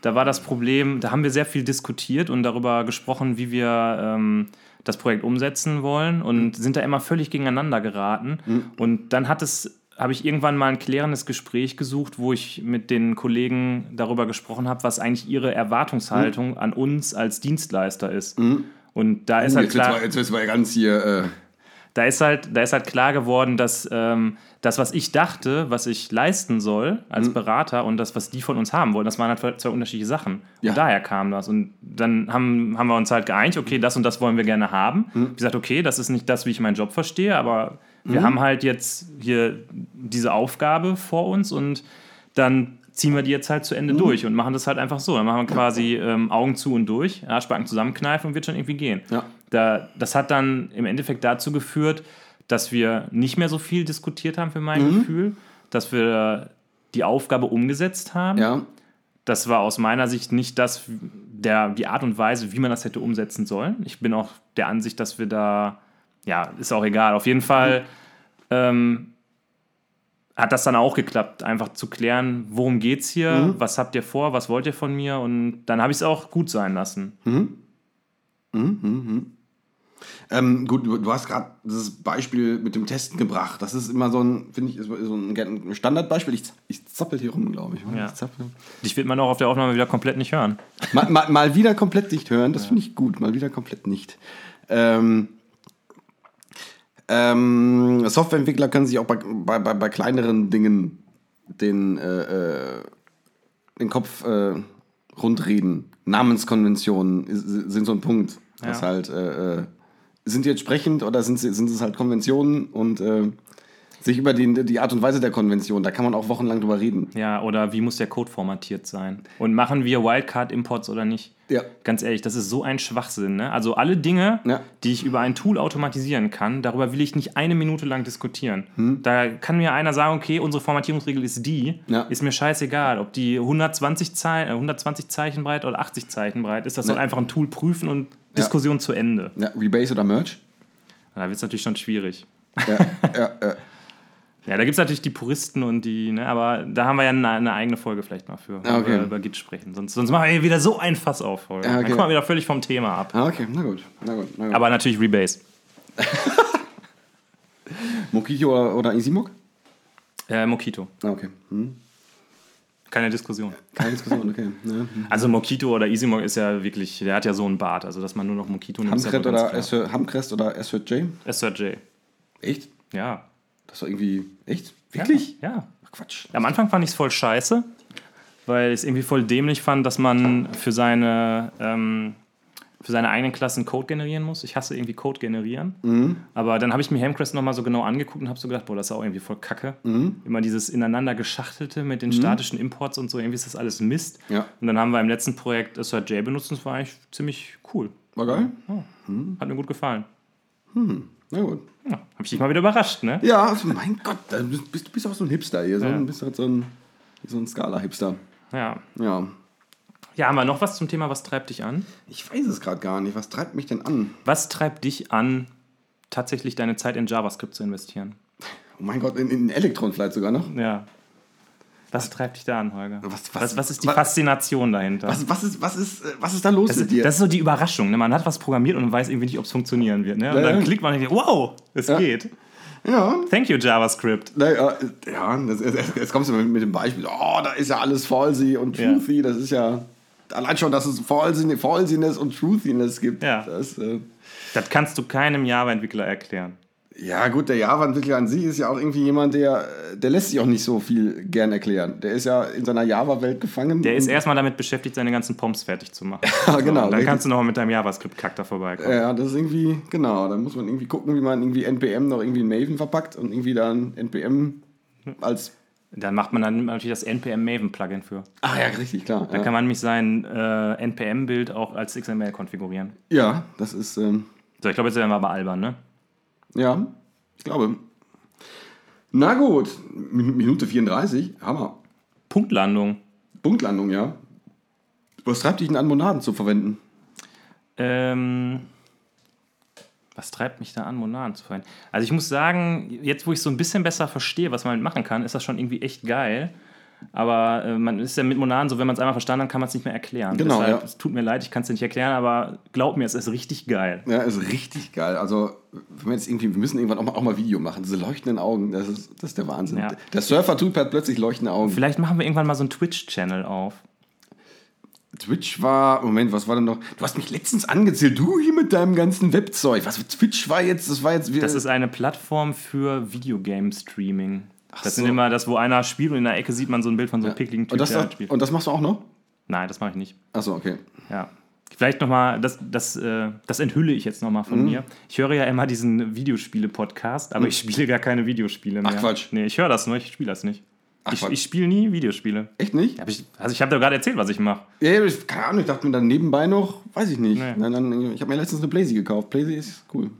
Da war das Problem, da haben wir sehr viel diskutiert und darüber gesprochen, wie wir ähm, das Projekt umsetzen wollen und sind da immer völlig gegeneinander geraten. Und dann hat es habe ich irgendwann mal ein klärendes Gespräch gesucht, wo ich mit den Kollegen darüber gesprochen habe, was eigentlich ihre Erwartungshaltung an uns als Dienstleister ist. Und da ist halt klar, jetzt wird's mal ganz hier. Äh, da ist halt, da ist halt klar geworden, dass ähm, das, was ich dachte, was ich leisten soll als Berater und das, was die von uns haben wollen, das waren halt zwei unterschiedliche Sachen. Ja. Und daher kam das. Und dann haben, haben wir uns halt geeinigt, okay, das und das wollen wir gerne haben. Wie gesagt, okay, das ist nicht das, wie ich meinen Job verstehe, aber wir haben halt jetzt hier diese Aufgabe vor uns und dann ziehen wir die jetzt halt zu Ende durch und machen das halt einfach so. Dann machen wir quasi ähm, Augen zu und durch, Arschbacken zusammenkneifen und wird schon irgendwie gehen. Ja. Da, das hat dann im Endeffekt dazu geführt, dass wir nicht mehr so viel diskutiert haben für mein Mhm. Gefühl, dass wir die Aufgabe umgesetzt haben. ja. Das war aus meiner Sicht nicht das, der, die Art und Weise, wie man das hätte umsetzen sollen. Ich bin auch der Ansicht, dass wir da, ja, ist auch egal. Auf jeden Fall ähm, hat das dann auch geklappt, einfach zu klären, worum geht's hier, was habt ihr vor, was wollt ihr von mir und dann habe ich es auch gut sein lassen. Ähm, gut, du, hast gerade das Beispiel mit dem Testen gebracht. Das ist immer so ein, finde ich, so ein, Standardbeispiel. Ich, ich zappel hier rum, glaube ich. Ja. Ich zappel. Dich wird man auch auf der Aufnahme wieder komplett nicht hören. Mal, mal, mal wieder komplett nicht hören, das finde ich gut. Mal wieder komplett nicht. Ähm, ähm, Softwareentwickler können sich auch bei, bei, bei, bei kleineren Dingen den, äh, äh, den Kopf äh, rundreden. Namenskonventionen sind so ein Punkt. Das Ja. halt, äh, äh, sind die jetzt sprechend oder sind, sie, sind es halt Konventionen und äh, sich über die, die Art und Weise der Konvention, da kann man auch wochenlang drüber reden. Ja, oder wie muss der Code formatiert sein? Und machen wir Wildcard-Imports oder nicht? Ja. Ganz ehrlich, das ist so ein Schwachsinn. Ne? Also alle Dinge, Ja. die ich über ein Tool automatisieren kann, darüber will ich nicht eine Minute lang diskutieren. Da kann mir einer sagen, okay, unsere Formatierungsregel ist die, Ja. ist mir scheißegal, ob die 120, Zei äh, 120 Zeichen breit oder 80 Zeichen breit ist. Das soll einfach ein Tool prüfen und Diskussion zu Ende. Ja, Rebase oder Merge? Da wird es natürlich schon schwierig. Ja, ja, ja. Ja, da gibt es natürlich die Puristen und die, ne, aber da haben wir ja eine, eine eigene Folge vielleicht mal für, Ah, okay. wir über Git sprechen. Sonst, sonst machen wir wieder so ein Fass auf. Ja, okay. Dann kommen wir wieder völlig vom Thema ab. Ah, okay, na gut. Na gut, na gut. Aber natürlich Rebase. <laughs> Mokito oder, Isimok? Äh, Mokito. Ah, okay. Hm. Keine Diskussion. Keine Diskussion, okay. <laughs> Ja. Hm. Also Mokito oder Easymog ist ja wirklich, der hat ja so einen Bart. Also dass man nur noch Mokito nimmt. ganz oder Hamcrest oder S für J? SRJ. Echt? Ja. Das war irgendwie. Echt? Wirklich? Ja. ja. Ach, Quatsch. Am Anfang fand ich es voll scheiße, weil ich es irgendwie voll dämlich fand, dass man für seine, ähm, für seine eigenen Klassen Code generieren muss. Ich hasse irgendwie Code generieren. Mhm. Aber dann habe ich mir Helmcrest nochmal so genau angeguckt und habe so gedacht, boah, das ist auch irgendwie voll kacke. Mhm. Immer dieses ineinander geschachtelte mit den statischen Imports und so, irgendwie ist das alles Mist. Ja. Und dann haben wir im letzten Projekt SRJ benutzt und das war eigentlich ziemlich cool. War geil? Hat mir gut gefallen. Na gut. Ja, habe ich dich mal wieder überrascht, ne? Ja, also, mein Gott, du bist, du bist auch so ein Hipster hier. So Ja. bist halt so ein, so ein Skala-Hipster. Ja. Ja. Ja, haben wir noch was zum Thema, was treibt dich an? Ich weiß es gerade gar nicht. Was treibt mich denn an? Was treibt dich an, tatsächlich deine Zeit in JavaScript zu investieren? Oh mein Gott, in, in Elektron vielleicht sogar noch. Ja. Was treibt dich da an, Holger? Was- was, was- was, ist die Faszination dahinter? Was, was, ist, was, ist, was ist da los das, mit ist, dir? das ist so die Überraschung. Ne? Man hat was programmiert und man weiß irgendwie nicht, ob es funktionieren wird. Ne? Und Ja, dann ja. klickt man und denkt, wow, es geht. ja, Thank you, JavaScript. Naja, ja, jetzt, kommst du mit, dem Beispiel, oh, da ist ja alles Falsy und Ja. Truthy, das ist ja, allein schon, dass es Falsiness und Truthiness gibt. Ja. Das, äh, Das kannst du keinem Java-Entwickler erklären. Ja gut, der Java-Entwickler an sich ist ja auch irgendwie jemand, der, der lässt sich auch nicht so viel gern erklären. Der ist ja in seiner Java-Welt gefangen. Der ist erstmal damit beschäftigt, seine ganzen Pomps fertig zu machen. <laughs> Ja, genau, So, dann kannst du noch mal mit deinem JavaScript-Kack da vorbeikommen. Ja, das ist irgendwie, genau, da muss man irgendwie gucken, wie man irgendwie NPM noch irgendwie in Maven verpackt und irgendwie dann NPM als, Dann macht man dann natürlich das NPM Maven Plugin für. ah ja, richtig, klar. Da Ja, kann man nämlich sein äh, NPM-Bild auch als XML konfigurieren. ja das ist, ähm, So, ich glaube, jetzt werden wir aber albern, ne? Ja, ich glaube. Na gut, Min- Minute 34, Hammer. Punktlandung. Punktlandung, ja. Was treibt dich denn an, Monaden zu verwenden? Ähm, was treibt mich da an, Monaden zu verwenden? Also ich muss sagen, jetzt wo ich so ein bisschen besser verstehe, was man damit machen kann, ist das schon irgendwie echt geil. Aber äh, man ist ja mit Monaden so, wenn man es einmal verstanden hat, kann man es nicht mehr erklären. Genau, Deshalb, ja. Es tut mir leid, ich kann es dir nicht erklären, aber glaub mir, es ist richtig geil. Ja, ist richtig geil. Also, wenn wir jetzt irgendwie, wir müssen irgendwann auch mal, auch mal Video machen. Diese leuchtenden Augen, das ist, das ist der Wahnsinn. Ja. Der Surfer-Typ hat plötzlich leuchtende Augen. Vielleicht machen wir irgendwann mal so einen Twitch-Channel auf. Twitch war, Moment, was war denn noch? Du hast mich letztens angezählt, du hier mit deinem ganzen Webzeug. Was Twitch war jetzt, das war jetzt wieder. Das ist eine Plattform für Videogame-Streaming. Das so. sind immer das, wo einer spielt und in der Ecke sieht man so ein Bild von so einem pickligen Typ, und, das, der halt spielt. und das machst du auch noch? Nein, das mache ich nicht. Achso, okay. Ja. Vielleicht nochmal, das, das, äh, das enthülle ich jetzt nochmal Mhm. von mir. Ich höre ja immer diesen Videospiele-Podcast, aber ich spiele gar keine Videospiele mehr. Ach, Quatsch. Nee, ich höre das nur, ich spiele das nicht. Ach, ich Quatsch. ich spiele nie Videospiele. Echt nicht? Hab ich, also ich habe dir gerade erzählt, was ich mache. Ja, ja, keine Ahnung, ich dachte mir dann nebenbei noch, weiß ich nicht. Nee. Nein, dann, ich habe mir letztens eine Playsee gekauft. Playsee ist cool.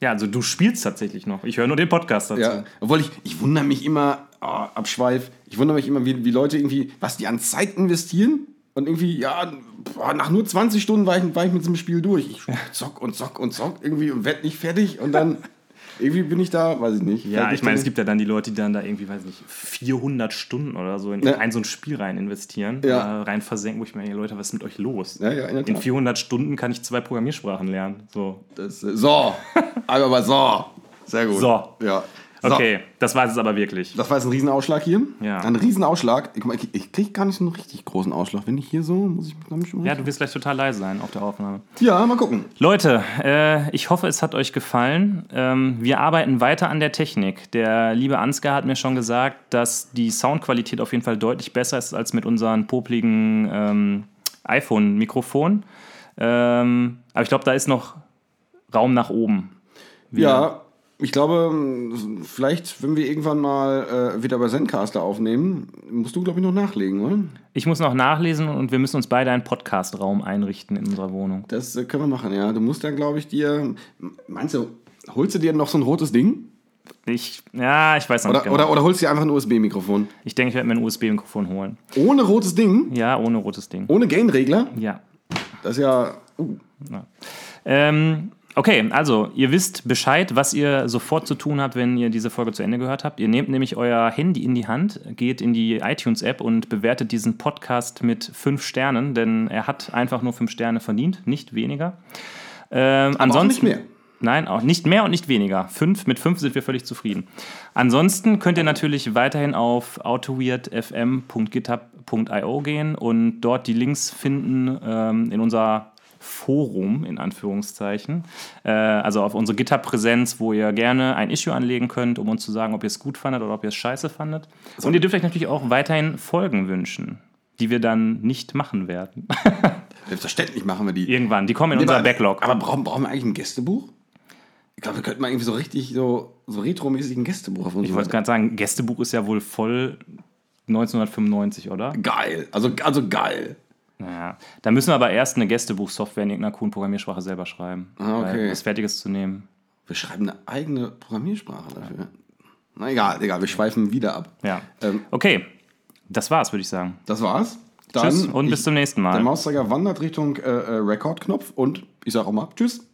Ja, also du spielst tatsächlich noch. Ich höre nur den Podcast dazu. Ja, obwohl ich, ich wundere mich immer, oh, Abschweif, ich wundere mich immer, wie, wie Leute irgendwie, was die an Zeit investieren und irgendwie, ja, boah, nach nur 20 Stunden war ich, war ich mit diesem Spiel durch. Ich zock und zock und zock irgendwie und werd nicht fertig und dann <laughs> irgendwie bin ich da, weiß ich nicht. Ja, ich meine, es gibt ja dann die Leute, die dann da irgendwie, weiß nicht, 400 Stunden oder so in Ja. ein so ein Spiel rein investieren, Ja. äh, rein versenken, wo ich mir denke, Leute, was ist mit euch los? Ja, ja, in in Tat. 400 Stunden kann ich zwei Programmiersprachen lernen. So. Das, äh, so, <laughs> aber mal so. Sehr gut. So. Ja. Okay, das war es aber wirklich. Das war jetzt ein Riesenausschlag hier. Ja. Ein Riesenausschlag. Mal, ich, ich kriege gar nicht so einen richtig großen Ausschlag. Wenn ich hier so, muss ich mich damit schon. Ja, du wirst gleich total leise sein auf der Aufnahme. ja, mal gucken. Leute, äh, ich hoffe, es hat euch gefallen. Ähm, wir arbeiten weiter an der Technik. Der liebe Ansgar hat mir schon gesagt, dass die Soundqualität auf jeden Fall deutlich besser ist als mit unseren popligen ähm, iPhone-Mikrofonen. Ähm, aber ich glaube, da ist noch Raum nach oben. Ja, ich glaube, vielleicht, wenn wir irgendwann mal äh, wieder bei Zencaster aufnehmen, musst du, glaube ich, noch nachlegen, oder? Ich muss noch nachlesen und wir müssen uns beide einen Podcast-Raum einrichten in unserer Wohnung. Das äh, können wir machen, ja. Du musst dann, glaube ich, dir. Meinst du, holst du dir noch so ein rotes Ding? Ich, ja, ich weiß noch Oder, nicht genau. oder, oder holst du dir einfach ein USB-Mikrofon? ich denke, ich werde mir ein USB-Mikrofon holen. Ohne rotes Ding? Ja, ohne rotes Ding. Ohne Gain-Regler? Ja. Das ist ja. Uh, Ähm, okay, also ihr wisst Bescheid, was ihr sofort zu tun habt, wenn ihr diese Folge zu Ende gehört habt. Ihr nehmt nämlich euer Handy in die Hand, geht in die iTunes-App und bewertet diesen Podcast mit fünf Sternen, denn er hat einfach nur fünf Sterne verdient, nicht weniger. Ähm, aber auch ansonsten, nicht mehr. Nein, auch nicht mehr und nicht weniger. Fünf, mit fünf sind wir völlig zufrieden. Ansonsten könnt ihr natürlich weiterhin auf autoweirdfm.github.io gehen und dort die Links finden ähm, in unser Forum, in Anführungszeichen. Äh, also auf unsere GitHub-Präsenz, wo ihr gerne ein Issue anlegen könnt, um uns zu sagen, ob ihr es gut fandet oder ob ihr es scheiße fandet. Und ihr dürft euch natürlich auch weiterhin Folgen wünschen, die wir dann nicht machen werden. <laughs> Selbstverständlich machen wir die. Irgendwann. Die kommen in unser aber, Backlog. Aber brauchen, brauchen wir eigentlich ein Gästebuch? Ich glaube, wir könnten mal irgendwie so richtig so, so retromäßig ein Gästebuch auf uns Ich wollte gerade sagen, Gästebuch ist ja wohl voll 1995, oder? Geil. Also, also geil. Naja, da müssen wir aber erst eine Gästebuchsoftware in irgendeiner coolen Programmiersprache selber schreiben. Ah, okay. Was Fertiges zu nehmen. Wir schreiben eine eigene Programmiersprache dafür. Na egal, egal, wir schweifen wieder ab. Ja. Ähm, Okay, das war's, würde ich sagen. das war's. Tschüss Dann und bis ich- zum nächsten Mal. Der Mauszeiger wandert Richtung äh, äh, Rekordknopf und ich sage auch mal Tschüss.